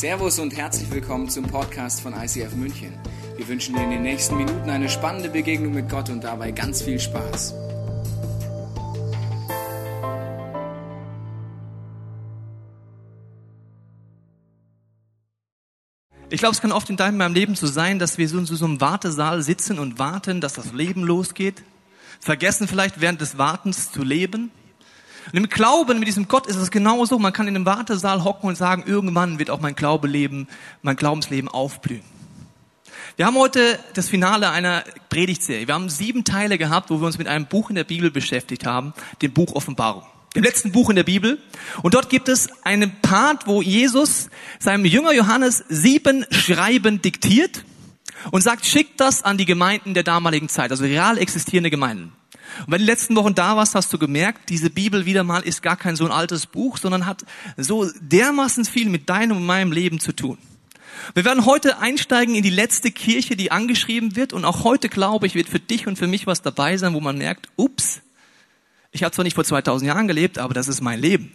Servus und herzlich willkommen zum Podcast von ICF München. Wir wünschen dir in den nächsten Minuten eine spannende Begegnung mit Gott und dabei ganz viel Spaß. Ich glaube, es kann oft in deinem Leben so sein, dass wir so in so einem Wartesaal sitzen und warten, dass das Leben losgeht. Vergessen vielleicht während des Wartens zu leben. Und im Glauben mit diesem Gott ist es genauso. Man kann in einem Wartesaal hocken und sagen, irgendwann wird auch mein Glaube leben, mein Glaubensleben aufblühen. Wir haben heute das Finale einer Predigtserie. Wir haben sieben Teile gehabt, wo wir uns mit einem Buch in der Bibel beschäftigt haben, dem Buch Offenbarung, dem letzten Buch in der Bibel. Und dort gibt es einen Part, wo Jesus seinem Jünger Johannes sieben Schreiben diktiert und sagt, schickt das an die Gemeinden der damaligen Zeit, also real existierende Gemeinden. Und wenn die letzten Wochen da warst, hast du gemerkt, diese Bibel wieder mal ist gar kein so ein altes Buch, sondern hat so dermaßen viel mit deinem und meinem Leben zu tun. Wir werden heute einsteigen in die letzte Kirche, die angeschrieben wird. Und auch heute, glaube ich, wird für dich und für mich was dabei sein, wo man merkt, ups, ich habe zwar nicht vor 2000 Jahren gelebt, aber das ist mein Leben.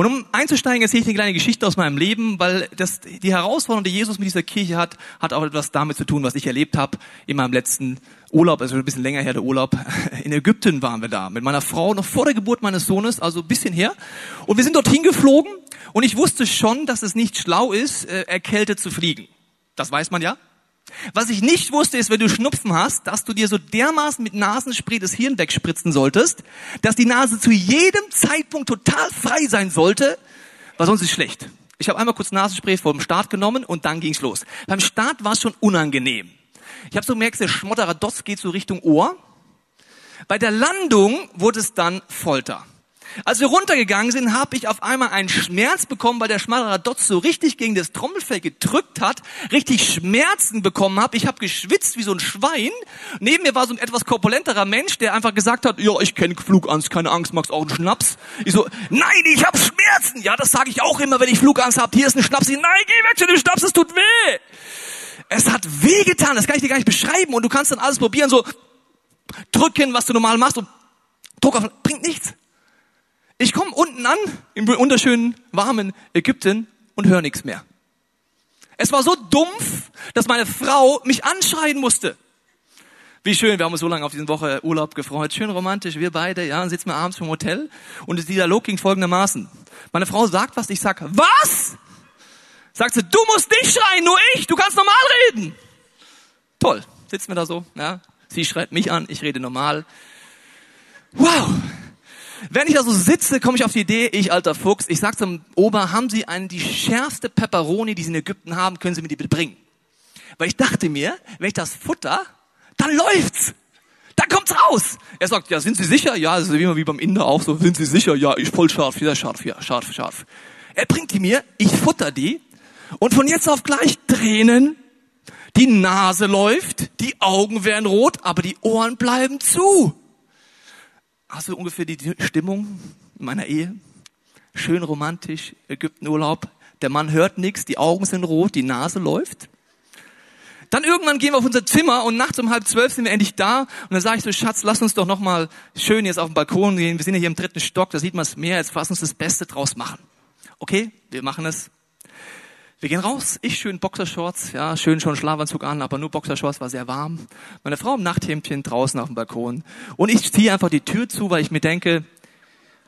Und um einzusteigen, erzähle ich eine kleine Geschichte aus meinem Leben, weil das, die Herausforderung, die Jesus mit dieser Kirche hat, hat auch etwas damit zu tun, was ich erlebt habe in meinem letzten Urlaub, also ein bisschen länger her der Urlaub. In Ägypten waren wir da mit meiner Frau, noch vor der Geburt meines Sohnes, also ein bisschen her. Und wir sind dorthin geflogen und ich wusste schon, dass es nicht schlau ist, äh, erkältet zu fliegen. Das weiß man ja. Was ich nicht wusste, ist, wenn du Schnupfen hast, dass du dir so dermaßen mit Nasenspray das Hirn wegspritzen solltest, dass die Nase zu jedem Zeitpunkt total frei sein sollte, weil sonst ist schlecht. Ich habe einmal kurz Nasenspray vor dem Start genommen und dann ging's los. Beim Start war es schon unangenehm. Ich habe so gemerkt, der Schmotterer Dots geht so Richtung Ohr. Bei der Landung wurde es dann Folter. Als wir runtergegangen sind, habe ich auf einmal einen Schmerz bekommen, weil der schmalere Dotz so richtig gegen das Trommelfell gedrückt hat, richtig Schmerzen bekommen habe. Ich habe geschwitzt wie so ein Schwein. Neben mir war so ein etwas korpulenterer Mensch, der einfach gesagt hat, ja, ich kenne Flugangst, keine Angst, magst auch einen Schnaps? Ich so, nein, ich habe Schmerzen. Ja, das sage ich auch immer, wenn ich Flugangst habe. Hier ist ein Schnaps. Nein, geh weg zu dem Schnaps, es tut weh. Es hat weh getan, das kann ich dir gar nicht beschreiben. Und du kannst dann alles probieren, so drücken, was du normal machst und Druck auf, bringt nichts. Ich komme unten an, im wunderschönen, warmen Ägypten und höre nichts mehr. Es war so dumpf, dass meine Frau mich anschreien musste. Wie schön, wir haben uns so lange auf diesen Woche Urlaub gefreut. Schön romantisch, wir beide, ja, sitzen wir abends vom Hotel und dieser Dialog ging folgendermaßen. Meine Frau sagt was, ich sag, was? Sagt sie, du musst nicht schreien, nur ich, du kannst normal reden. Toll, sitzen wir da so, ja. Sie schreit mich an, ich rede normal. Wow. Wenn ich da so sitze, komme ich auf die Idee, ich alter Fuchs, ich sag zum Ober, haben Sie einen, die schärfste Peperoni, die Sie in Ägypten haben, können Sie mir die bitte bringen? Weil ich dachte mir, wenn ich das futter, dann läuft's. Dann kommt's raus. Er sagt, ja, sind Sie sicher? Ja, das ist immer wie beim Inder auch so, sind Sie sicher? Ja, ich voll scharf, sehr scharf, ja, scharf, scharf. Er bringt die mir, ich futter die und von jetzt auf gleich Tränen, die Nase läuft, die Augen werden rot, aber die Ohren bleiben zu. Hast du ungefähr die Stimmung in meiner Ehe? Schön romantisch, Ägyptenurlaub. Der Mann hört nichts, die Augen sind rot, die Nase läuft. Dann irgendwann gehen wir auf unser Zimmer und nachts um halb zwölf sind wir endlich da. Und dann sage ich so, Schatz, lass uns doch noch mal schön jetzt auf den Balkon gehen. Wir sind ja hier im dritten Stock, da sieht man es mehr. Jetzt lass uns das Beste draus machen. Okay, wir machen es. Wir gehen raus, ich schön Boxershorts, ja, schön schon Schlafanzug an, aber nur Boxershorts war sehr warm. Meine Frau im Nachthemdchen draußen auf dem Balkon. Und ich ziehe einfach die Tür zu, weil ich mir denke,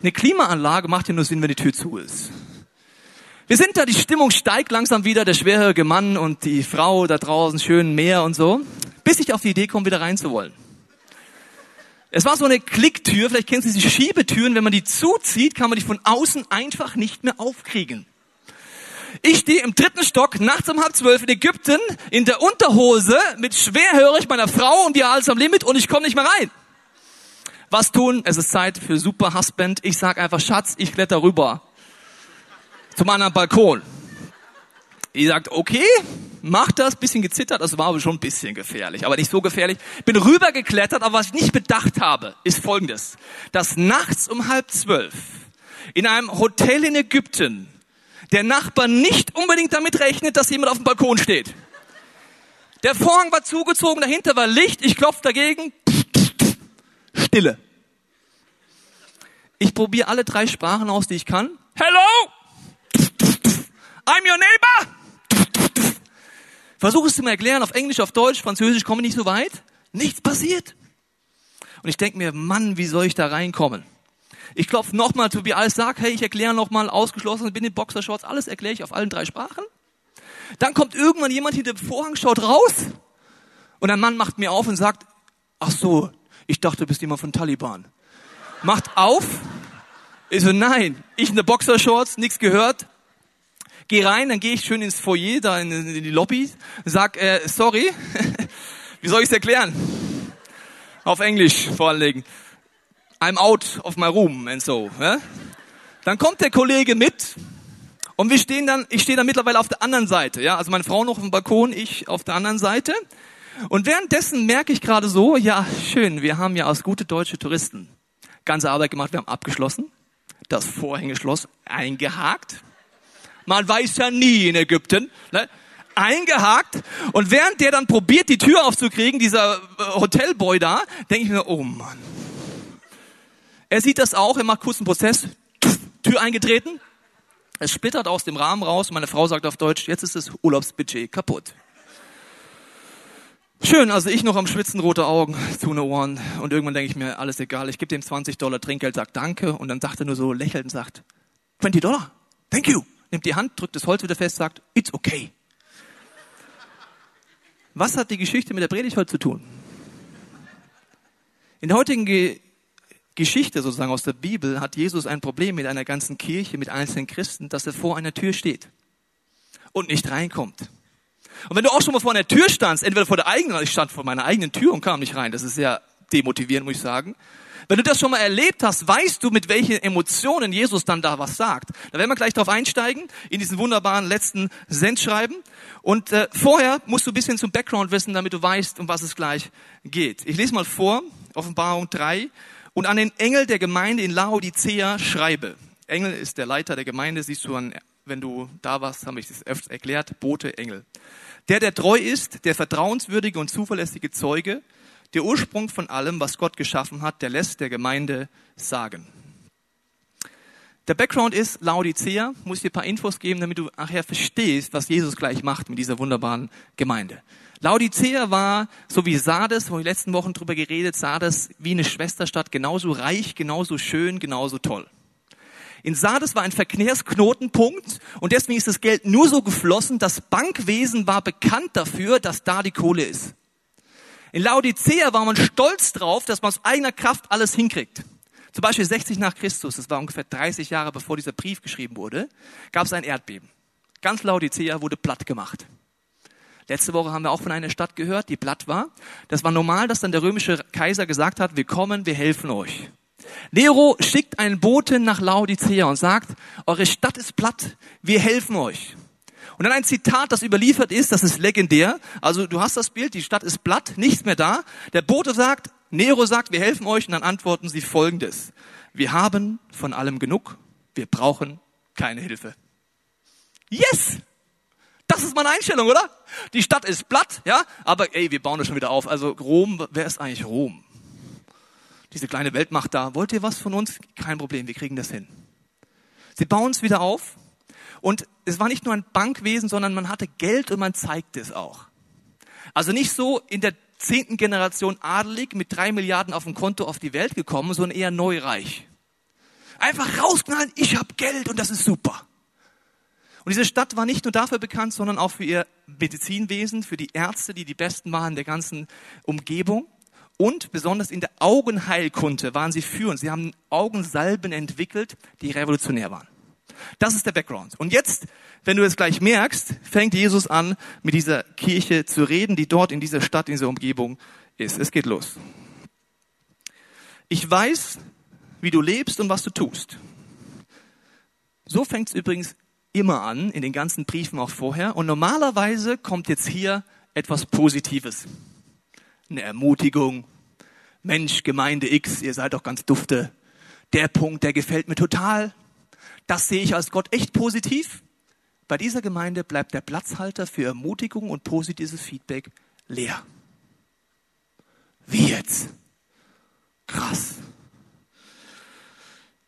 eine Klimaanlage macht ja nur Sinn, wenn die Tür zu ist. Wir sind da, die Stimmung steigt langsam wieder, der schwerhörige Mann und die Frau da draußen, schön Meer und so, bis ich auf die Idee komme, wieder reinzuwollen. Es war so eine Klicktür, vielleicht kennen Sie diese Schiebetüren, wenn man die zuzieht, kann man die von außen einfach nicht mehr aufkriegen. Ich stehe im dritten Stock, nachts um halb zwölf in Ägypten, in der Unterhose, mit schwerhörig meiner Frau und wir alles am Limit und ich komme nicht mehr rein. Was tun? Es ist Zeit für Super Husband. Ich sag einfach, Schatz, ich kletter rüber. Zum anderen Balkon. Ich sagt, okay, mach das, bisschen gezittert, das war aber schon ein bisschen gefährlich, aber nicht so gefährlich. Bin rübergeklettert, aber was ich nicht bedacht habe, ist folgendes. Dass nachts um halb zwölf in einem Hotel in Ägypten der Nachbar nicht unbedingt damit rechnet, dass jemand auf dem Balkon steht. Der Vorhang war zugezogen, dahinter war Licht, ich klopfe dagegen, Stille. Ich probiere alle drei Sprachen aus, die ich kann. Hello! I'm your neighbor. Versuch es zu mir erklären, auf Englisch, auf Deutsch, Französisch, komme nicht so weit. Nichts passiert. Und ich denke mir, Mann, wie soll ich da reinkommen? Ich klopfe nochmal zu alles sag, hey, ich erkläre nochmal ausgeschlossen, bin in Boxershorts, alles erkläre ich auf allen drei Sprachen. Dann kommt irgendwann jemand hinter dem Vorhang, schaut raus und ein Mann macht mir auf und sagt, ach so, ich dachte, du bist jemand von Taliban. Macht auf. Ich so, nein, ich in der Boxershorts, nichts gehört. Geh rein, dann gehe ich schön ins Foyer, da in, in die Lobby, sag, äh, sorry, wie soll ich es erklären? Auf Englisch vor allen Dingen. I'm out of my room and so. Ja? Dann kommt der Kollege mit und wir stehen dann, ich stehe dann mittlerweile auf der anderen Seite. Ja? Also meine Frau noch auf dem Balkon, ich auf der anderen Seite. Und währenddessen merke ich gerade so, ja, schön, wir haben ja aus gute deutsche Touristen ganze Arbeit gemacht, wir haben abgeschlossen, das Vorhängeschloss eingehakt. Man weiß ja nie in Ägypten. Ne? Eingehakt. Und während der dann probiert, die Tür aufzukriegen, dieser äh, Hotelboy da, denke ich mir, oh Mann, er sieht das auch, er macht kurz einen Prozess, Tür eingetreten, es splittert aus dem Rahmen raus, meine Frau sagt auf Deutsch, jetzt ist das Urlaubsbudget kaputt. Schön, also ich noch am Schwitzen, rote Augen, zu eine Ohren und irgendwann denke ich mir, alles egal, ich gebe dem 20 Dollar Trinkgeld, sagt danke und dann sagt er nur so lächelnd, sagt, 20 Dollar, thank you. Nimmt die Hand, drückt das Holz wieder fest, sagt, it's okay. Was hat die Geschichte mit der Predigt heute zu tun? In der heutigen Geschichte sozusagen aus der Bibel hat Jesus ein Problem mit einer ganzen Kirche, mit einzelnen Christen, dass er vor einer Tür steht und nicht reinkommt. Und wenn du auch schon mal vor einer Tür standst, entweder vor der eigenen, ich stand vor meiner eigenen Tür und kam nicht rein, das ist sehr demotivierend, muss ich sagen. Wenn du das schon mal erlebt hast, weißt du, mit welchen Emotionen Jesus dann da was sagt. Da werden wir gleich drauf einsteigen, in diesen wunderbaren letzten Sendschreiben. Und äh, vorher musst du ein bisschen zum Background wissen, damit du weißt, um was es gleich geht. Ich lese mal vor, Offenbarung 3, und an den Engel der Gemeinde in Laodicea schreibe. Engel ist der Leiter der Gemeinde, siehst du an, wenn du da warst, habe ich das öfters erklärt, Bote, Engel. Der, der treu ist, der vertrauenswürdige und zuverlässige Zeuge, der Ursprung von allem, was Gott geschaffen hat, der lässt der Gemeinde sagen. Der Background ist Laodicea, muss dir ein paar Infos geben, damit du nachher verstehst, was Jesus gleich macht mit dieser wunderbaren Gemeinde. Laodicea war, so wie Sardes, wo wir letzten Wochen drüber geredet, Sardes wie eine Schwesterstadt, genauso reich, genauso schön, genauso toll. In Sardes war ein Verkehrsknotenpunkt und deswegen ist das Geld nur so geflossen, das Bankwesen war bekannt dafür, dass da die Kohle ist. In Laodicea war man stolz drauf, dass man aus eigener Kraft alles hinkriegt. Zum Beispiel 60 nach Christus, das war ungefähr 30 Jahre bevor dieser Brief geschrieben wurde, gab es ein Erdbeben. Ganz Laodicea wurde platt gemacht. Letzte Woche haben wir auch von einer Stadt gehört, die platt war. Das war normal, dass dann der römische Kaiser gesagt hat, wir kommen, wir helfen euch. Nero schickt einen Boten nach Laodicea und sagt, eure Stadt ist platt, wir helfen euch. Und dann ein Zitat, das überliefert ist, das ist legendär. Also du hast das Bild, die Stadt ist platt, nichts mehr da. Der Bote sagt, Nero sagt, wir helfen euch und dann antworten sie folgendes. Wir haben von allem genug, wir brauchen keine Hilfe. Yes! Das ist meine Einstellung, oder? Die Stadt ist platt, ja, aber ey, wir bauen das schon wieder auf. Also Rom, wer ist eigentlich Rom? Diese kleine Weltmacht da. Wollt ihr was von uns? Kein Problem, wir kriegen das hin. Sie bauen es wieder auf. Und es war nicht nur ein Bankwesen, sondern man hatte Geld und man zeigte es auch. Also nicht so in der zehnten Generation adelig mit drei Milliarden auf dem Konto auf die Welt gekommen, sondern eher neureich. Einfach rausknallen, ich habe Geld und das ist super. Und diese Stadt war nicht nur dafür bekannt, sondern auch für ihr Medizinwesen, für die Ärzte, die die besten waren der ganzen Umgebung. Und besonders in der Augenheilkunde waren sie führend. Sie haben Augensalben entwickelt, die revolutionär waren. Das ist der Background. Und jetzt, wenn du es gleich merkst, fängt Jesus an, mit dieser Kirche zu reden, die dort in dieser Stadt, in dieser Umgebung ist. Es geht los. Ich weiß, wie du lebst und was du tust. So fängt es übrigens immer an, in den ganzen Briefen auch vorher. Und normalerweise kommt jetzt hier etwas Positives. Eine Ermutigung. Mensch, Gemeinde X, ihr seid doch ganz dufte. Der Punkt, der gefällt mir total. Das sehe ich als Gott echt positiv. Bei dieser Gemeinde bleibt der Platzhalter für Ermutigung und positives Feedback leer. Wie jetzt? Krass.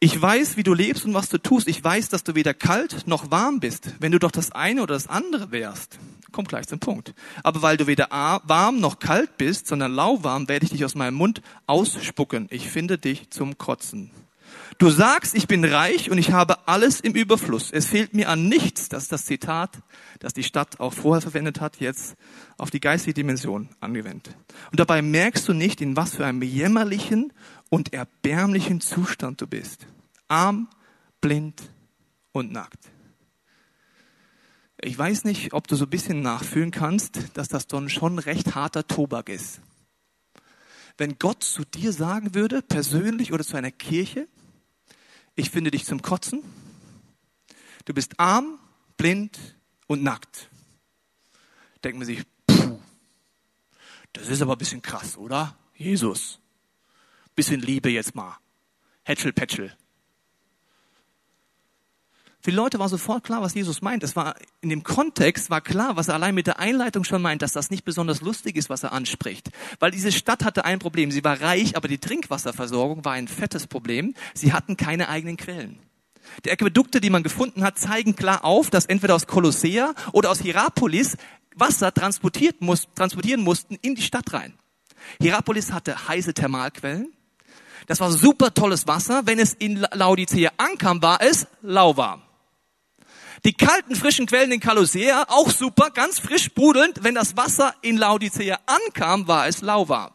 Ich weiß, wie du lebst und was du tust. Ich weiß, dass du weder kalt noch warm bist. Wenn du doch das eine oder das andere wärst, komm gleich zum Punkt. Aber weil du weder warm noch kalt bist, sondern lauwarm, werde ich dich aus meinem Mund ausspucken. Ich finde dich zum Kotzen. Du sagst, ich bin reich und ich habe alles im Überfluss. Es fehlt mir an nichts. Das ist das Zitat, das die Stadt auch vorher verwendet hat, jetzt auf die geistige Dimension angewendet. Und dabei merkst du nicht, in was für einem jämmerlichen und erbärmlichen Zustand du bist. Arm, blind und nackt. Ich weiß nicht, ob du so ein bisschen nachfühlen kannst, dass das dann schon recht harter Tobak ist. Wenn Gott zu dir sagen würde, persönlich oder zu einer Kirche, ich finde dich zum Kotzen, du bist arm, blind und nackt, denkt man sich, puh, das ist aber ein bisschen krass, oder? Jesus, bisschen Liebe jetzt mal. Hätschel, Pätschel. Für die Leute war sofort klar, was Jesus meint. Es war in dem Kontext war klar, was er allein mit der Einleitung schon meint, dass das nicht besonders lustig ist, was er anspricht. Weil diese Stadt hatte ein Problem. Sie war reich, aber die Trinkwasserversorgung war ein fettes Problem. Sie hatten keine eigenen Quellen. Die Aquädukte, die man gefunden hat, zeigen klar auf, dass entweder aus Kolossea oder aus Hierapolis Wasser transportiert muss, transportieren mussten in die Stadt rein. Hierapolis hatte heiße Thermalquellen. Das war super tolles Wasser. Wenn es in Laodicea ankam, war es lauwarm. Die kalten, frischen Quellen in Kalossea, auch super, ganz frisch sprudelnd. Wenn das Wasser in Laodicea ankam, war es lauwarm.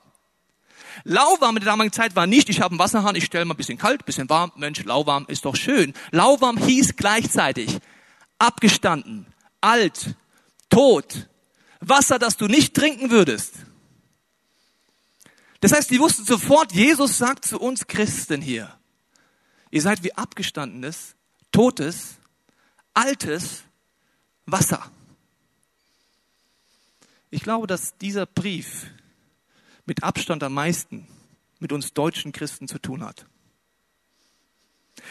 Lauwarm in der damaligen Zeit war nicht, ich habe einen Wasserhahn, ich stelle mal ein bisschen kalt, ein bisschen warm. Mensch, lauwarm ist doch schön. Lauwarm hieß gleichzeitig abgestanden, alt, tot. Wasser, das du nicht trinken würdest. Das heißt, die wussten sofort, Jesus sagt zu uns Christen hier, ihr seid wie abgestandenes, totes, altes Wasser. Ich glaube, dass dieser Brief mit Abstand am meisten mit uns deutschen Christen zu tun hat.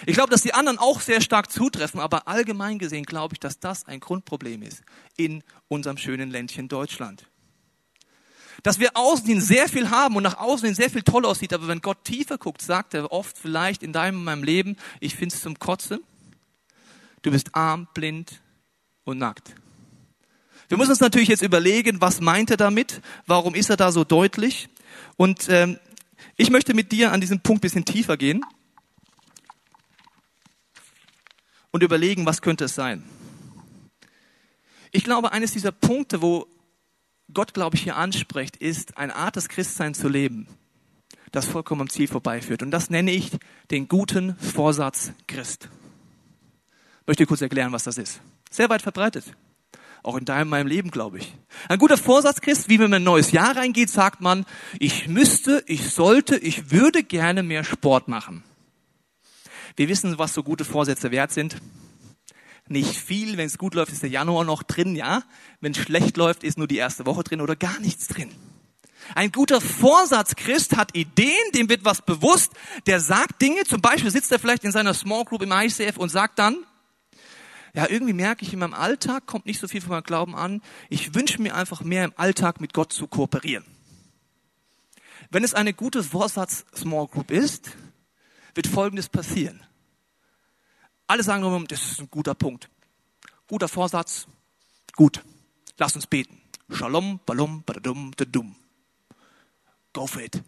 Ich glaube, dass die anderen auch sehr stark zutreffen, aber allgemein gesehen glaube ich, dass das ein Grundproblem ist in unserem schönen Ländchen Deutschland. Dass wir außen sehr viel haben und nach außen sehr viel toll aussieht, aber wenn Gott tiefer guckt, sagt er oft vielleicht in deinem, in meinem Leben, ich finde es zum Kotzen. Du bist arm, blind und nackt. Wir müssen uns natürlich jetzt überlegen, was meint er damit? Warum ist er da so deutlich? Und ähm, ich möchte mit dir an diesem Punkt bisschen tiefer gehen und überlegen, was könnte es sein. Ich glaube, eines dieser Punkte, wo Gott, glaube ich, hier anspricht, ist eine Art des Christseins zu leben, das vollkommen am Ziel vorbeiführt. Und das nenne ich den guten Vorsatz Christ möchte kurz erklären, was das ist. Sehr weit verbreitet. Auch in deinem, meinem Leben, glaube ich. Ein guter Vorsatz, Christ, wie wenn man ein neues Jahr reingeht, sagt man, ich müsste, ich sollte, ich würde gerne mehr Sport machen. Wir wissen, was so gute Vorsätze wert sind. Nicht viel, wenn es gut läuft, ist der Januar noch drin, ja. Wenn es schlecht läuft, ist nur die erste Woche drin oder gar nichts drin. Ein guter Vorsatz Christ hat Ideen, dem wird was bewusst, der sagt Dinge, zum Beispiel sitzt er vielleicht in seiner Small Group im ICF und sagt dann, ja, irgendwie merke ich in meinem Alltag kommt nicht so viel von meinem Glauben an. Ich wünsche mir einfach mehr im Alltag mit Gott zu kooperieren. Wenn es eine gute Vorsatz Small Group ist, wird Folgendes passieren. Alle sagen, das ist ein guter Punkt. Guter Vorsatz. Gut. Lass uns beten. Shalom, balum, badadum, dadum. Go for it.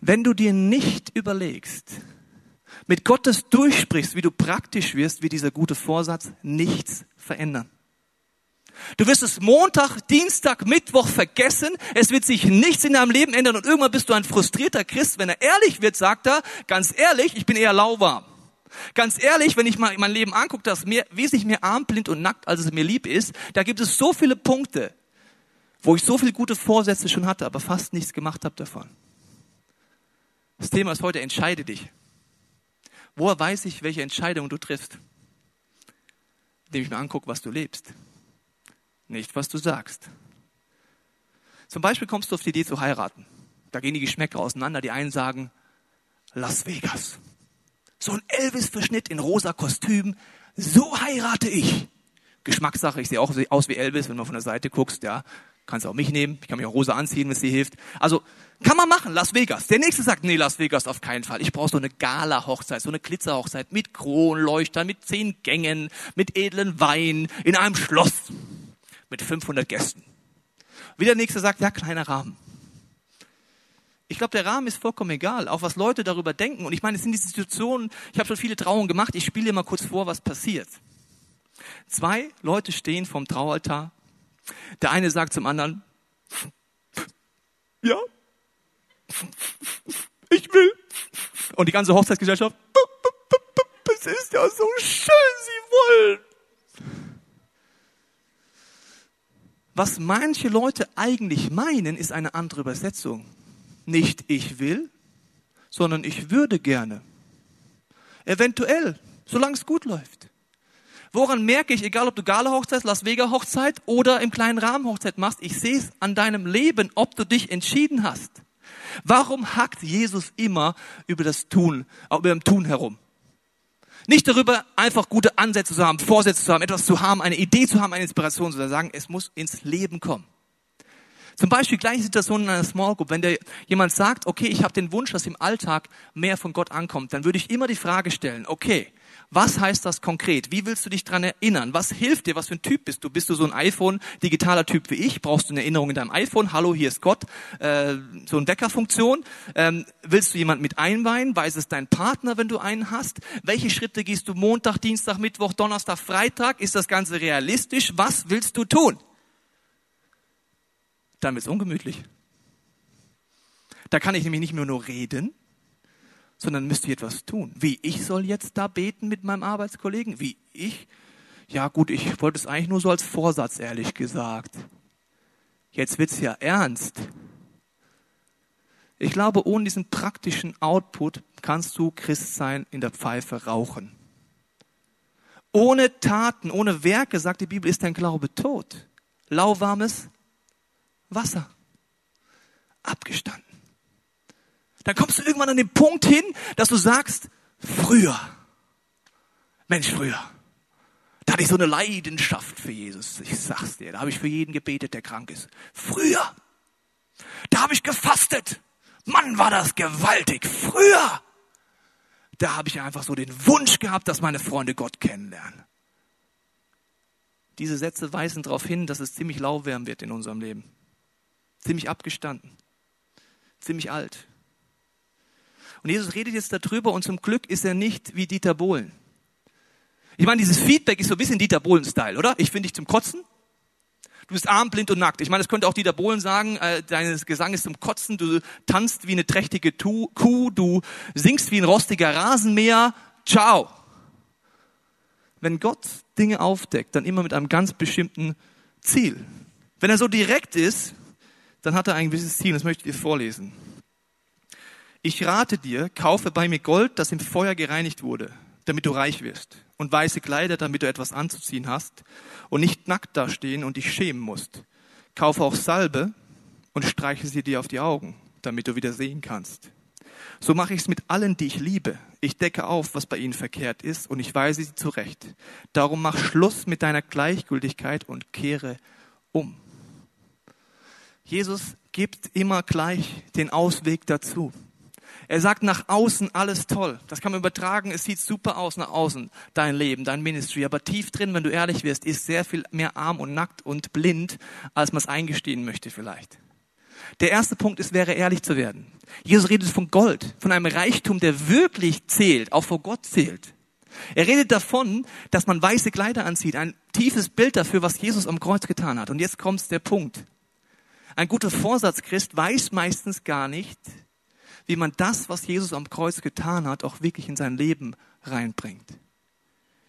Wenn du dir nicht überlegst, mit Gottes durchsprichst, wie du praktisch wirst, wird dieser gute Vorsatz nichts verändern. Du wirst es Montag, Dienstag, Mittwoch vergessen. Es wird sich nichts in deinem Leben ändern und irgendwann bist du ein frustrierter Christ. Wenn er ehrlich wird, sagt er, ganz ehrlich, ich bin eher lauwarm. Ganz ehrlich, wenn ich mal mein Leben angucke, das mir wesentlich mehr arm, blind und nackt, als es mir lieb ist, da gibt es so viele Punkte, wo ich so viele gute Vorsätze schon hatte, aber fast nichts gemacht habe davon. Das Thema ist heute, entscheide dich. Woher weiß ich, welche Entscheidung du triffst? Indem ich mir angucke, was du lebst. Nicht, was du sagst. Zum Beispiel kommst du auf die Idee zu heiraten. Da gehen die Geschmäcker auseinander. Die einen sagen, Las Vegas. So ein Elvis-Verschnitt in rosa Kostüm. So heirate ich. Geschmackssache. Ich sehe auch aus wie Elvis, wenn du von der Seite guckst. Ja, kannst auch mich nehmen. Ich kann mich auch rosa anziehen, wenn es dir hilft. Also, Kann man machen, Las Vegas. Der nächste sagt, nee, Las Vegas auf keinen Fall. Ich brauche so eine Gala-Hochzeit, so eine Glitzerhochzeit mit Kronleuchtern, mit zehn Gängen, mit edlen Wein, in einem Schloss, mit 500 Gästen. Wie der nächste sagt, ja, kleiner Rahmen. Ich glaube, der Rahmen ist vollkommen egal, auch was Leute darüber denken. Und ich meine, es sind die Situationen, ich habe schon viele Trauungen gemacht, ich spiele dir mal kurz vor, was passiert. Zwei Leute stehen vom Traualtar. Der eine sagt zum anderen, ja, ich will. Und die ganze Hochzeitsgesellschaft, es ist ja so schön, sie wollen. Was manche Leute eigentlich meinen, ist eine andere Übersetzung. Nicht ich will, sondern ich würde gerne. Eventuell, solange es gut läuft. Woran merke ich, egal ob du Gala-Hochzeit, Las Vegas-Hochzeit oder im kleinen Rahmen Hochzeit machst, ich sehe es an deinem Leben, ob du dich entschieden hast. Warum hackt Jesus immer über das Tun, über dem Tun herum? Nicht darüber, einfach gute Ansätze zu haben, Vorsätze zu haben, etwas zu haben, eine Idee zu haben, eine Inspiration, sondern sagen, es muss ins Leben kommen. Zum Beispiel gleiche Situation in einer Small Group. Wenn der, jemand sagt, okay, ich habe den Wunsch, dass im Alltag mehr von Gott ankommt, dann würde ich immer die Frage stellen, okay, was heißt das konkret? Wie willst du dich dran erinnern? Was hilft dir? Was für ein Typ bist du? Bist du so ein iPhone-digitaler Typ wie ich? Brauchst du eine Erinnerung in deinem iPhone? Hallo, hier ist Gott. Äh, so eine Weckerfunktion. Ähm, willst du jemand mit einweihen? Weiß es dein Partner, wenn du einen hast? Welche Schritte gehst du Montag, Dienstag, Mittwoch, Donnerstag, Freitag? Ist das Ganze realistisch? Was willst du tun? Dann wird's ungemütlich. Da kann ich nämlich nicht mehr nur reden, sondern müsst ihr etwas tun. Wie, ich soll jetzt da beten mit meinem Arbeitskollegen? Wie, ich? Ja gut, ich wollte es eigentlich nur so als Vorsatz, ehrlich gesagt. Jetzt wird's ja ernst. Ich glaube, ohne diesen praktischen Output kannst du Christsein in der Pfeife rauchen. Ohne Taten, ohne Werke, sagt die Bibel, ist dein Glaube tot. Lauwarmes Wasser. Abgestanden dann kommst du irgendwann an den Punkt hin, dass du sagst, früher, Mensch, früher, da hatte ich so eine Leidenschaft für Jesus. Ich sag's dir, da habe ich für jeden gebetet, der krank ist. Früher, da habe ich gefastet. Mann, war das gewaltig. Früher, da habe ich einfach so den Wunsch gehabt, dass meine Freunde Gott kennenlernen. Diese Sätze weisen darauf hin, dass es ziemlich lauwarm wird in unserem Leben. Ziemlich abgestanden. Ziemlich alt. Und Jesus redet jetzt darüber und zum Glück ist er nicht wie Dieter Bohlen. Ich meine, dieses Feedback ist so ein bisschen Dieter Bohlen-Style, oder? Ich finde dich zum Kotzen. Du bist arm, blind und nackt. Ich meine, das könnte auch Dieter Bohlen sagen, äh, dein Gesang ist zum Kotzen, du tanzt wie eine trächtige Kuh, du singst wie ein rostiger Rasenmäher. Ciao. Wenn Gott Dinge aufdeckt, dann immer mit einem ganz bestimmten Ziel. Wenn er so direkt ist, dann hat er ein gewisses Ziel, das möchte ich dir vorlesen. Ich rate dir, kaufe bei mir Gold, das im Feuer gereinigt wurde, damit du reich wirst, und weiße Kleider, damit du etwas anzuziehen hast und nicht nackt dastehen und dich schämen musst. Kaufe auch Salbe und streiche sie dir auf die Augen, damit du wieder sehen kannst. So mache ich es mit allen, die ich liebe. Ich decke auf, was bei ihnen verkehrt ist, und ich weise sie zurecht. Darum mach Schluss mit deiner Gleichgültigkeit und kehre um. Jesus gibt immer gleich den Ausweg dazu. Er sagt nach außen alles toll. Das kann man übertragen. Es sieht super aus nach außen, dein Leben, dein Ministry. Aber tief drin, wenn du ehrlich wirst, ist sehr viel mehr arm und nackt und blind, als man es eingestehen möchte vielleicht. Der erste Punkt ist, wäre ehrlich zu werden. Jesus redet von Gold, von einem Reichtum, der wirklich zählt, auch vor Gott zählt. Er redet davon, dass man weiße Kleider anzieht, ein tiefes Bild dafür, was Jesus am Kreuz getan hat. Und jetzt kommt der Punkt. Ein guter Vorsatzchrist weiß meistens gar nicht, wie man das, was Jesus am Kreuz getan hat, auch wirklich in sein Leben reinbringt.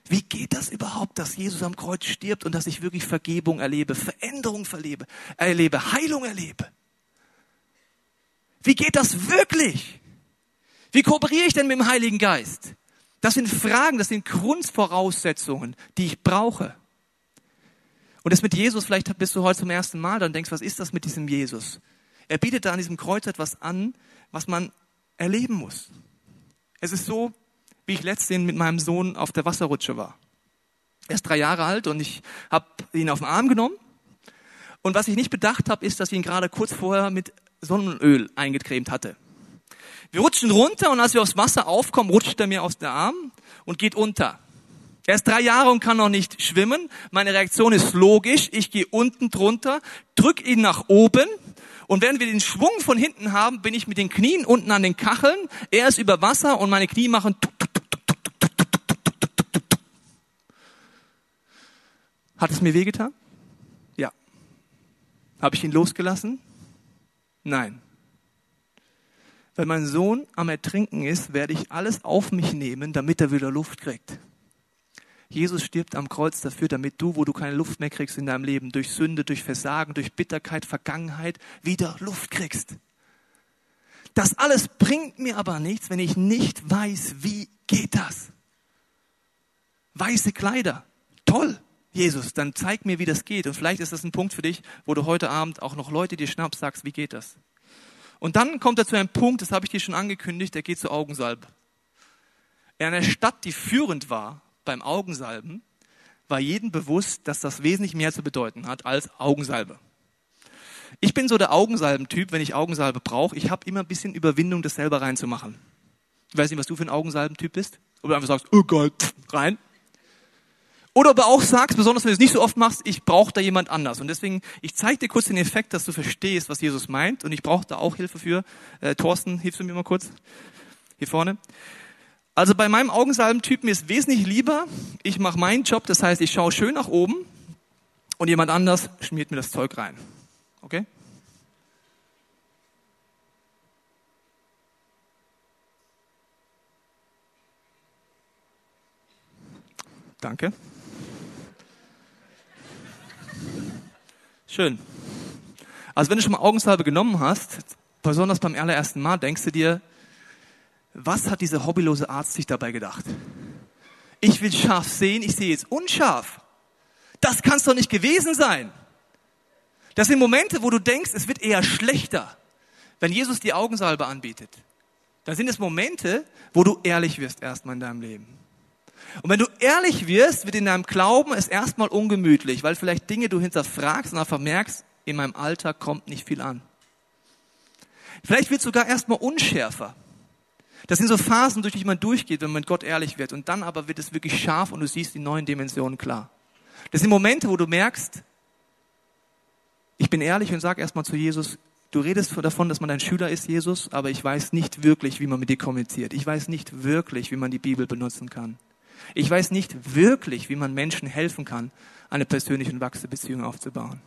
Wie geht das überhaupt, dass Jesus am Kreuz stirbt und dass ich wirklich Vergebung erlebe, Veränderung verlebe, erlebe, Heilung erlebe? Wie geht das wirklich? Wie kooperiere ich denn mit dem Heiligen Geist? Das sind Fragen, das sind Grundvoraussetzungen, die ich brauche. Und das mit Jesus, vielleicht bist du heute zum ersten Mal da und denkst, was ist das mit diesem Jesus? Er bietet da an diesem Kreuz etwas an, was man erleben muss. Es ist so, wie ich letztens mit meinem Sohn auf der Wasserrutsche war. Er ist drei Jahre alt und ich habe ihn auf den Arm genommen. Und was ich nicht bedacht habe, ist, dass ich ihn gerade kurz vorher mit Sonnenöl eingecremt hatte. Wir rutschen runter und als wir aufs Wasser aufkommen, rutscht er mir aus der Arm und geht unter. Er ist drei Jahre und kann noch nicht schwimmen. Meine Reaktion ist logisch. Ich gehe unten drunter, drück ihn nach oben und während wir den Schwung von hinten haben, bin ich mit den Knien unten an den Kacheln. Er ist über Wasser und meine Knie machen Hat es mir wehgetan? Ja. Habe ich ihn losgelassen? Nein. Wenn mein Sohn am Ertrinken ist, werde ich alles auf mich nehmen, damit er wieder Luft kriegt. Jesus stirbt am Kreuz dafür, damit du, wo du keine Luft mehr kriegst in deinem Leben, durch Sünde, durch Versagen, durch Bitterkeit, Vergangenheit, wieder Luft kriegst. Das alles bringt mir aber nichts, wenn ich nicht weiß, wie geht das. Weiße Kleider, toll, Jesus, dann zeig mir, wie das geht. Und vielleicht ist das ein Punkt für dich, wo du heute Abend auch noch Leute dir schnappst, sagst, wie geht das? Und dann kommt er zu einem Punkt, das habe ich dir schon angekündigt, der geht zur Augensalbe. In einer Stadt, die führend war beim Augensalben, war jedem bewusst, dass das wesentlich mehr zu bedeuten hat als Augensalbe. Ich bin so der Augensalbentyp, wenn ich Augensalbe brauche. Ich habe immer ein bisschen Überwindung, das selber reinzumachen. Ich weiß nicht, was du für ein Augensalbentyp bist. Oder einfach sagst, oh Gott, rein. Oder aber auch sagst, besonders wenn du es nicht so oft machst, ich brauche da jemand anders. Und deswegen, ich zeige dir kurz den Effekt, dass du verstehst, was Jesus meint. Und ich brauche da auch Hilfe für. Äh, Thorsten, hilfst du mir mal kurz? Hier vorne. Also bei meinem Augensalbentyp mir ist wesentlich lieber, ich mache meinen Job, das heißt, ich schaue schön nach oben und jemand anders schmiert mir das Zeug rein. Okay? Danke. Schön. Also wenn du schon mal Augensalbe genommen hast, besonders beim allerersten Mal, denkst du dir, was hat dieser hobbylose Arzt sich dabei gedacht? Ich will scharf sehen, ich sehe jetzt unscharf. Das kann es doch nicht gewesen sein. Das sind Momente, wo du denkst, es wird eher schlechter, wenn Jesus die Augensalbe anbietet. Dann sind es Momente, wo du ehrlich wirst erstmal in deinem Leben. Und wenn du ehrlich wirst, wird in deinem Glauben es erstmal ungemütlich, weil vielleicht Dinge du hinterfragst und einfach merkst, in meinem Alltag kommt nicht viel an. Vielleicht wird sogar erstmal unschärfer. Das sind so Phasen, durch die man durchgeht, wenn man mit Gott ehrlich wird. Und dann aber wird es wirklich scharf und du siehst die neuen Dimensionen klar. Das sind Momente, wo du merkst, ich bin ehrlich und sage erstmal zu Jesus, du redest davon, dass man dein Schüler ist, Jesus, aber ich weiß nicht wirklich, wie man mit dir kommuniziert. Ich weiß nicht wirklich, wie man die Bibel benutzen kann. Ich weiß nicht wirklich, wie man Menschen helfen kann, eine persönliche und wachsende Beziehung aufzubauen.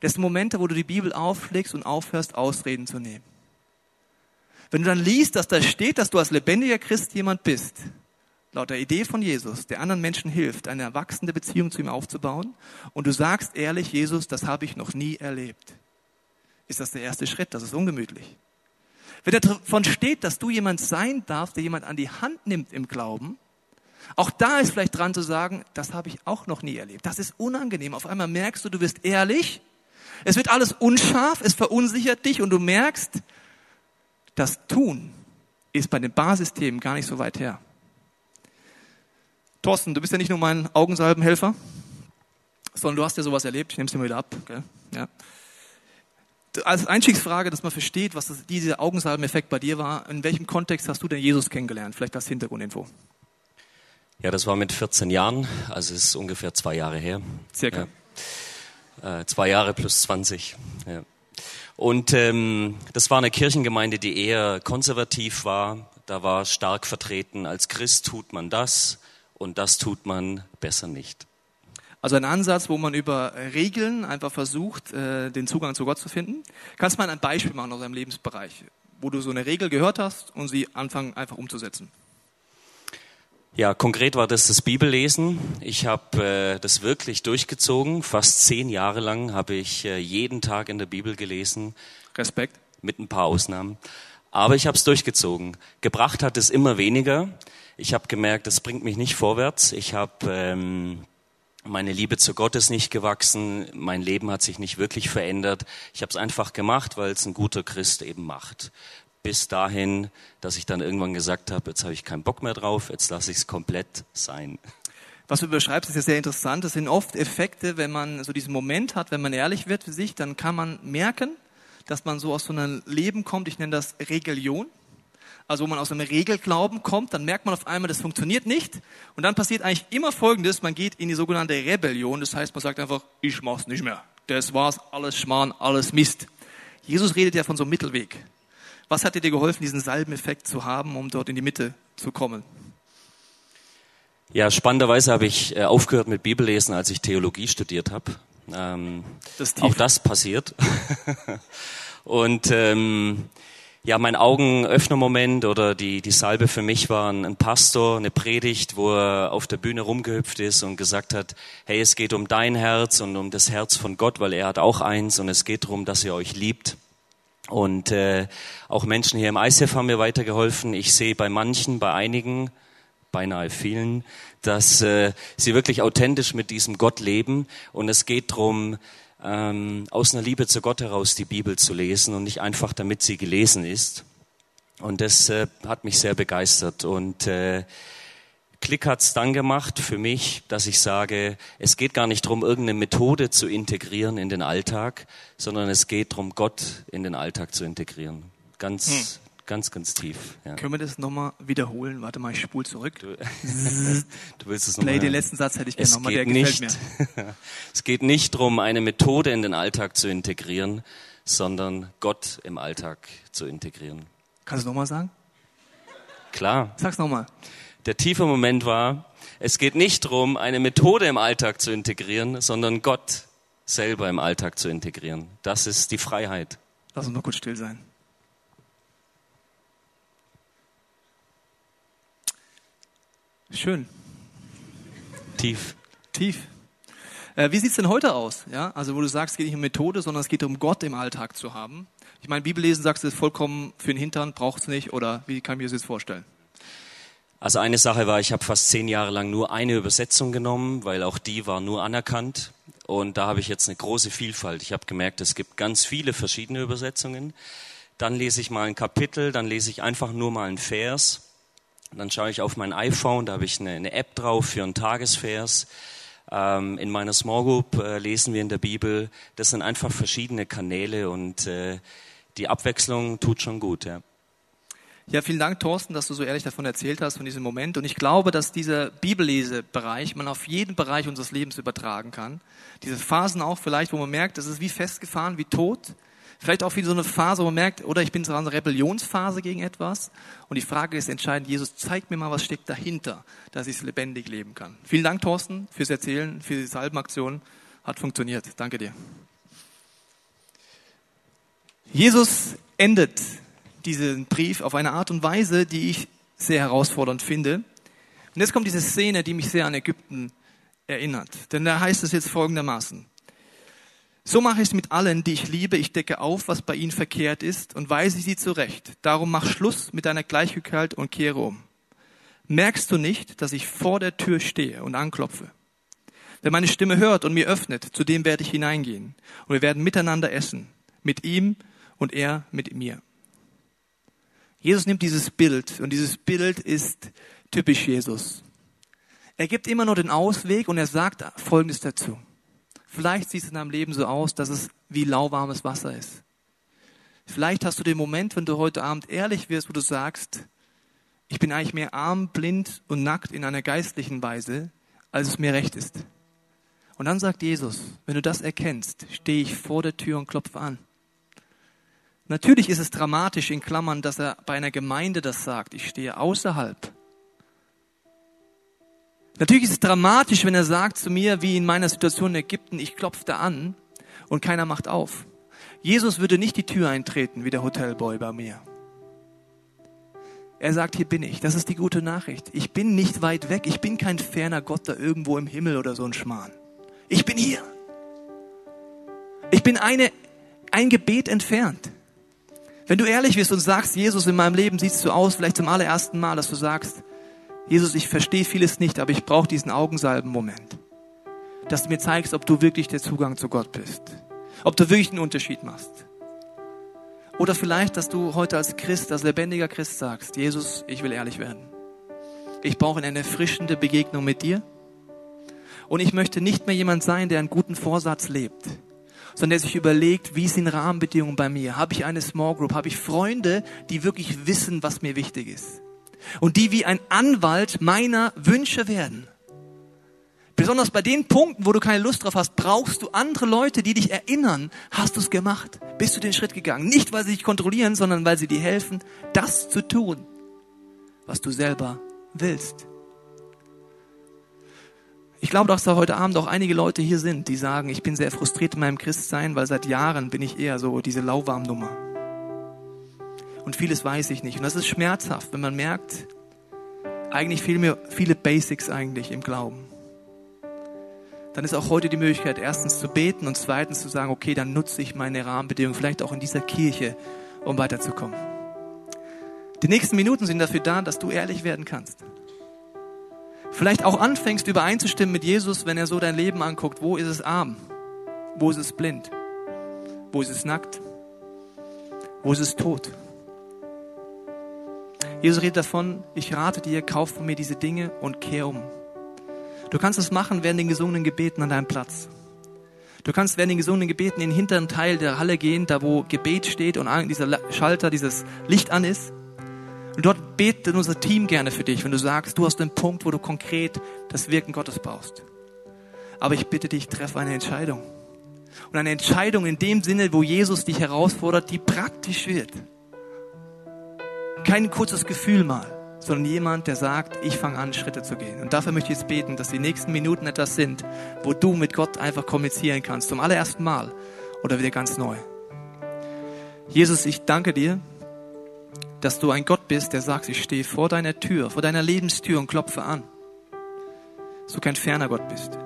Das sind Momente, wo du die Bibel aufschlägst und aufhörst, Ausreden zu nehmen. Wenn du dann liest, dass da steht, dass du als lebendiger Christ jemand bist, laut der Idee von Jesus, der anderen Menschen hilft, eine wachsende Beziehung zu ihm aufzubauen, und du sagst ehrlich, Jesus, das habe ich noch nie erlebt, ist das der erste Schritt, das ist ungemütlich. Wenn davon steht, dass du jemand sein darfst, der jemand an die Hand nimmt im Glauben, auch da ist vielleicht dran zu sagen, das habe ich auch noch nie erlebt. Das ist unangenehm. Auf einmal merkst du, du wirst ehrlich. Es wird alles unscharf, es verunsichert dich und du merkst, das Tun ist bei den Basisthemen gar nicht so weit her. Thorsten, du bist ja nicht nur mein Augensalbenhelfer, sondern du hast ja sowas erlebt. Ich nehme es dir mal wieder ab. Gell? Ja. Als Einstiegsfrage, dass man versteht, was das, dieser Augensalbeneffekt bei dir war, in welchem Kontext hast du denn Jesus kennengelernt? Vielleicht als Hintergrundinfo. Ja, das war mit 14 Jahren, also es ist ungefähr zwei Jahre her. Circa. Ja. Äh, zwei Jahre plus 20. Ja. Und ähm, das war eine Kirchengemeinde, die eher konservativ war. Da war stark vertreten, als Christ tut man das und das tut man besser nicht. Also ein Ansatz, wo man über Regeln einfach versucht, äh, den Zugang zu Gott zu finden. Kannst du mal ein Beispiel machen aus deinem Lebensbereich, wo du so eine Regel gehört hast und sie anfangen einfach umzusetzen? Ja, konkret war das das Bibellesen. Ich habe äh, das wirklich durchgezogen. Fast zehn Jahre lang habe ich äh, jeden Tag in der Bibel gelesen. Respekt. Mit ein paar Ausnahmen. Aber ich habe es durchgezogen. Gebracht hat es immer weniger. Ich habe gemerkt, das bringt mich nicht vorwärts. Ich habe ähm, meine Liebe zu Gott ist nicht gewachsen. Mein Leben hat sich nicht wirklich verändert. Ich habe es einfach gemacht, weil es ein guter Christ eben macht bis dahin, dass ich dann irgendwann gesagt habe, jetzt habe ich keinen Bock mehr drauf, jetzt lasse ich es komplett sein. Was du beschreibst, ist ja sehr interessant. Das sind oft Effekte, wenn man so diesen Moment hat, wenn man ehrlich wird für sich, dann kann man merken, dass man so aus so einem Leben kommt, ich nenne das Regellion, also wo man aus einem Regelglauben kommt, dann merkt man auf einmal, das funktioniert nicht. Und dann passiert eigentlich immer Folgendes, man geht in die sogenannte Rebellion, das heißt, man sagt einfach, ich mach's nicht mehr. Das war's, alles Schmarrn, alles Mist. Jesus redet ja von so einem Mittelweg. Was hat dir geholfen, diesen Salbeneffekt zu haben, um dort in die Mitte zu kommen? Ja, spannenderweise habe ich äh, aufgehört mit Bibellesen, als ich Theologie studiert habe. Ähm, das auch das passiert. Und ähm, ja, mein Augenöffnermoment oder die, die Salbe für mich war ein, ein Pastor, eine Predigt, wo er auf der Bühne rumgehüpft ist und gesagt hat, hey, es geht um dein Herz und um das Herz von Gott, weil er hat auch eins und es geht darum, dass ihr euch liebt. Und äh, auch Menschen hier im ICF haben mir weitergeholfen. Ich sehe bei manchen, bei einigen, beinahe vielen, dass äh, sie wirklich authentisch mit diesem Gott leben. Und es geht darum, ähm, aus einer Liebe zu Gott heraus die Bibel zu lesen und nicht einfach, damit sie gelesen ist. Und das äh, hat mich sehr begeistert. Und äh, Klick hat's dann gemacht für mich, dass ich sage, es geht gar nicht darum, irgendeine Methode zu integrieren in den Alltag, sondern es geht darum, Gott in den Alltag zu integrieren. Ganz, hm. ganz, ganz tief. Ja. Können wir das nochmal wiederholen? Warte mal, ich spule zurück. Du, du willst es nochmal. Play, den letzten Satz hätte ich gerne nochmal, der nicht, gefällt mir. es geht nicht darum, eine Methode in den Alltag zu integrieren, sondern Gott im Alltag zu integrieren. Kannst du nochmal sagen? Klar. Sag's nochmal. Der tiefe Moment war, es geht nicht darum, eine Methode im Alltag zu integrieren, sondern Gott selber im Alltag zu integrieren. Das ist die Freiheit. Lass uns mal kurz still sein. Schön. Tief. Tief. Äh, wie sieht's denn heute aus? Ja, also wo du sagst, es geht nicht um Methode, sondern es geht um Gott im Alltag zu haben. Ich meine, Bibellesen sagst du, ist vollkommen für den Hintern, braucht's nicht, oder wie kann ich mir das jetzt vorstellen? Also eine Sache war, ich habe fast zehn Jahre lang nur eine Übersetzung genommen, weil auch die war nur anerkannt. Und da habe ich jetzt eine große Vielfalt. Ich habe gemerkt, es gibt ganz viele verschiedene Übersetzungen. Dann lese ich mal ein Kapitel, dann lese ich einfach nur mal einen Vers. Dann schaue ich auf mein iPhone, da habe ich eine, eine App drauf für einen Tagesvers. Ähm, in meiner Small Group äh, lesen wir in der Bibel. Das sind einfach verschiedene Kanäle und äh, die Abwechslung tut schon gut. Ja. Ja, vielen Dank, Thorsten, dass du so ehrlich davon erzählt hast, von diesem Moment. Und ich glaube, dass dieser Bibellesebereich man auf jeden Bereich unseres Lebens übertragen kann. Diese Phasen auch vielleicht, wo man merkt, das ist wie festgefahren, wie tot. Vielleicht auch wie so eine Phase, wo man merkt, oder ich bin so eine Rebellionsphase gegen etwas. Und die Frage ist entscheidend, Jesus, zeig mir mal, was steckt dahinter, dass ich es lebendig leben kann. Vielen Dank, Thorsten, fürs Erzählen, für die Salbenaktion. Hat funktioniert. Danke dir. Jesus endet diesen Brief auf eine Art und Weise, die ich sehr herausfordernd finde. Und jetzt kommt diese Szene, die mich sehr an Ägypten erinnert. Denn da heißt es jetzt folgendermaßen. So mache ich es mit allen, die ich liebe. Ich decke auf, was bei ihnen verkehrt ist und weise sie zurecht. Darum mach Schluss mit deiner Gleichgültigkeit und kehre um. Merkst du nicht, dass ich vor der Tür stehe und anklopfe? Wer meine Stimme hört und mir öffnet, zu dem werde ich hineingehen. Und wir werden miteinander essen. Mit ihm und er mit mir. Jesus nimmt dieses Bild und dieses Bild ist typisch Jesus. Er gibt immer nur den Ausweg und er sagt Folgendes dazu. Vielleicht sieht es in deinem Leben so aus, dass es wie lauwarmes Wasser ist. Vielleicht hast du den Moment, wenn du heute Abend ehrlich wirst, wo du sagst, ich bin eigentlich mehr arm, blind und nackt in einer geistlichen Weise, als es mir recht ist. Und dann sagt Jesus, wenn du das erkennst, stehe ich vor der Tür und klopfe an. Natürlich ist es dramatisch in Klammern, dass er bei einer Gemeinde das sagt. Ich stehe außerhalb. Natürlich ist es dramatisch, wenn er sagt zu mir, wie in meiner Situation in Ägypten, ich klopfte an und keiner macht auf. Jesus würde nicht die Tür eintreten wie der Hotelboy bei mir. Er sagt, hier bin ich. Das ist die gute Nachricht. Ich bin nicht weit weg. Ich bin kein ferner Gott da irgendwo im Himmel oder so ein Schmarrn. Ich bin hier. Ich bin eine, ein Gebet entfernt. Wenn du ehrlich bist und sagst, Jesus, in meinem Leben es so aus, vielleicht zum allerersten Mal, dass du sagst, Jesus, ich verstehe vieles nicht, aber ich brauche diesen Augensalben-Moment. Dass du mir zeigst, ob du wirklich der Zugang zu Gott bist. Ob du wirklich einen Unterschied machst. Oder vielleicht, dass du heute als Christ, als lebendiger Christ sagst, Jesus, ich will ehrlich werden. Ich brauche eine erfrischende Begegnung mit dir. Und ich möchte nicht mehr jemand sein, der einen guten Vorsatz lebt, sondern der sich überlegt, wie sind Rahmenbedingungen bei mir? Habe ich eine Small Group? Habe ich Freunde, die wirklich wissen, was mir wichtig ist? Und die wie ein Anwalt meiner Wünsche werden. Besonders bei den Punkten, wo du keine Lust drauf hast, brauchst du andere Leute, die dich erinnern, hast du es gemacht? Bist du den Schritt gegangen? Nicht, weil sie dich kontrollieren, sondern weil sie dir helfen, das zu tun, was du selber willst. Ich glaube, dass da heute Abend auch einige Leute hier sind, die sagen, ich bin sehr frustriert in meinem Christsein, weil seit Jahren bin ich eher so diese Lauwarmnummer. Und vieles weiß ich nicht. Und das ist schmerzhaft, wenn man merkt, eigentlich fehlen mir viele Basics eigentlich im Glauben. Dann ist auch heute die Möglichkeit, erstens zu beten und zweitens zu sagen, okay, dann nutze ich meine Rahmenbedingungen, vielleicht auch in dieser Kirche, um weiterzukommen. Die nächsten Minuten sind dafür da, dass du ehrlich werden kannst vielleicht auch anfängst übereinzustimmen mit Jesus, wenn er so dein Leben anguckt. Wo ist es arm? Wo ist es blind? Wo ist es nackt? Wo ist es tot? Jesus redet davon, ich rate dir, kauf von mir diese Dinge und kehr um. Du kannst es machen während den gesungenen Gebeten an deinem Platz. Du kannst während den gesungenen Gebeten in den hinteren Teil der Halle gehen, da wo Gebet steht und dieser Schalter, dieses Licht an ist. Und dort betet unser Team gerne für dich, wenn du sagst, du hast den Punkt, wo du konkret das Wirken Gottes brauchst. Aber ich bitte dich, treffe eine Entscheidung. Und eine Entscheidung in dem Sinne, wo Jesus dich herausfordert, die praktisch wird. Kein kurzes Gefühl mal, sondern jemand, der sagt, ich fange an, Schritte zu gehen. Und dafür möchte ich jetzt beten, dass die nächsten Minuten etwas sind, wo du mit Gott einfach kommunizieren kannst, zum allerersten Mal oder wieder ganz neu. Jesus, ich danke dir, dass du ein Gott bist, der sagt, ich stehe vor deiner Tür, vor deiner Lebenstür und klopfe an. Dass du kein ferner Gott bist.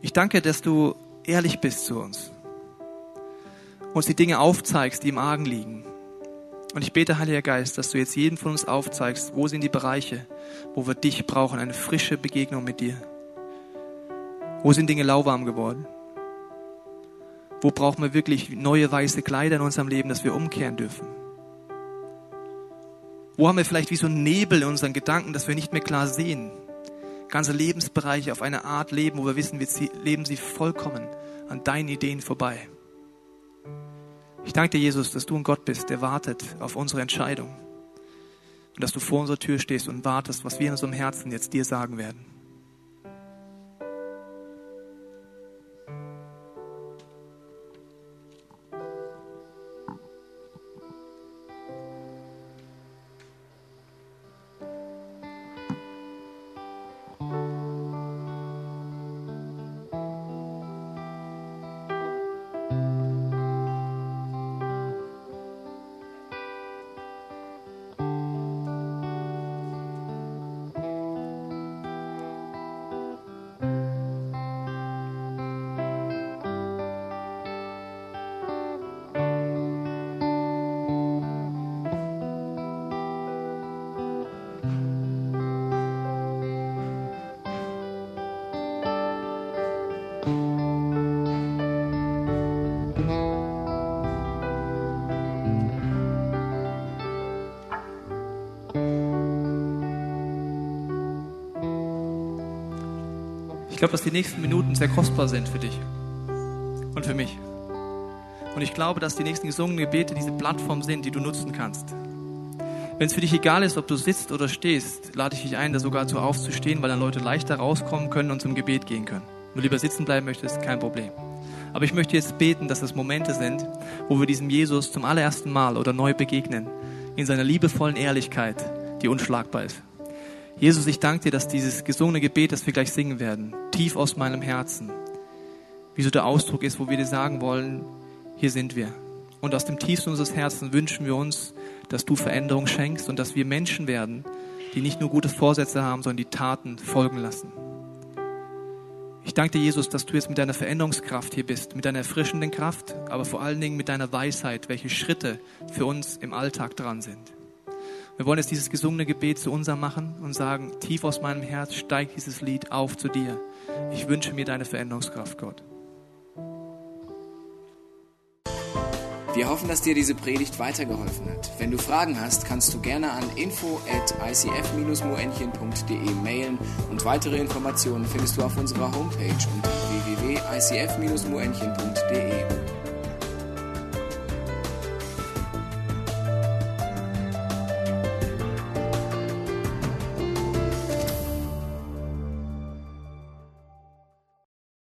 Ich danke, dass du ehrlich bist zu uns. Uns die Dinge aufzeigst, die im Argen liegen. Und ich bete, Heiliger Geist, dass du jetzt jeden von uns aufzeigst, wo sind die Bereiche, wo wir dich brauchen, eine frische Begegnung mit dir. Wo sind Dinge lauwarm geworden? Wo brauchen wir wirklich neue weiße Kleider in unserem Leben, dass wir umkehren dürfen? Wo haben wir vielleicht wie so ein Nebel in unseren Gedanken, dass wir nicht mehr klar sehen? Ganze Lebensbereiche auf eine Art leben, wo wir wissen, wir leben sie vollkommen an deinen Ideen vorbei. Ich danke dir, Jesus, dass du ein Gott bist, der wartet auf unsere Entscheidung. Und dass du vor unserer Tür stehst und wartest, was wir in unserem Herzen jetzt dir sagen werden. Glaube, dass die nächsten Minuten sehr kostbar sind für dich und für mich. Und ich glaube, dass die nächsten gesungenen Gebete diese Plattform sind, die du nutzen kannst. Wenn es für dich egal ist, ob du sitzt oder stehst, lade ich dich ein, da sogar zu aufzustehen, weil dann Leute leichter rauskommen können und zum Gebet gehen können. Wenn du lieber sitzen bleiben möchtest, kein Problem. Aber ich möchte jetzt beten, dass das Momente sind, wo wir diesem Jesus zum allerersten Mal oder neu begegnen, in seiner liebevollen Ehrlichkeit, die unschlagbar ist. Jesus, ich danke dir, dass dieses gesungene Gebet, das wir gleich singen werden, tief aus meinem Herzen, wie so der Ausdruck ist, wo wir dir sagen wollen, hier sind wir. Und aus dem tiefsten unseres Herzens wünschen wir uns, dass du Veränderung schenkst und dass wir Menschen werden, die nicht nur gute Vorsätze haben, sondern die Taten folgen lassen. Ich danke dir, Jesus, dass du jetzt mit deiner Veränderungskraft hier bist, mit deiner erfrischenden Kraft, aber vor allen Dingen mit deiner Weisheit, welche Schritte für uns im Alltag dran sind. Wir wollen jetzt dieses gesungene Gebet zu unser machen und sagen, tief aus meinem Herz steigt dieses Lied auf zu dir. Ich wünsche mir deine Veränderungskraft, Gott. Wir hoffen, dass dir diese Predigt weitergeholfen hat. Wenn du Fragen hast, kannst du gerne an info at icf-moenchen.de mailen und weitere Informationen findest du auf unserer Homepage unter www.icf-moenchen.de.